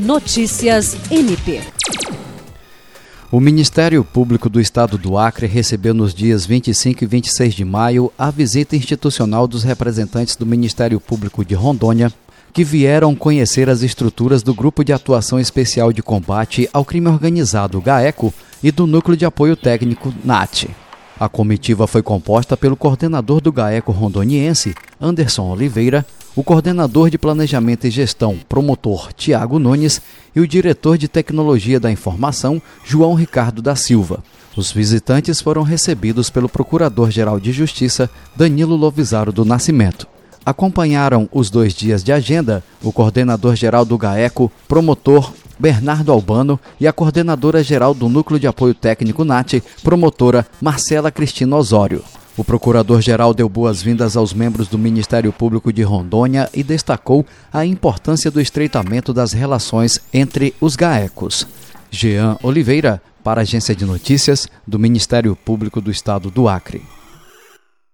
Notícias MP. O Ministério Público do Estado do Acre recebeu nos dias 25 e 26 de maio a visita institucional dos representantes do Ministério Público de Rondônia, que vieram conhecer as estruturas do Grupo de Atuação Especial de Combate ao Crime Organizado GAECO e do Núcleo de Apoio Técnico NAT. A comitiva foi composta pelo coordenador do GAECO rondoniense, Anderson Oliveira, o coordenador de Planejamento e Gestão, promotor Tiago Nunes, e o diretor de Tecnologia da Informação, João Ricardo da Silva. Os visitantes foram recebidos pelo Procurador-Geral de Justiça, Danilo Lovisaro do Nascimento. Acompanharam os dois dias de agenda o coordenador-geral do GAECO, promotor Bernardo Albano, e a coordenadora-geral do Núcleo de Apoio Técnico NAT, promotora Marcela Cristina Osório. O procurador-geral deu boas-vindas aos membros do Ministério Público de Rondônia e destacou a importância do estreitamento das relações entre os GAECOS. Jean Oliveira, para a Agência de Notícias do Ministério Público do Estado do Acre.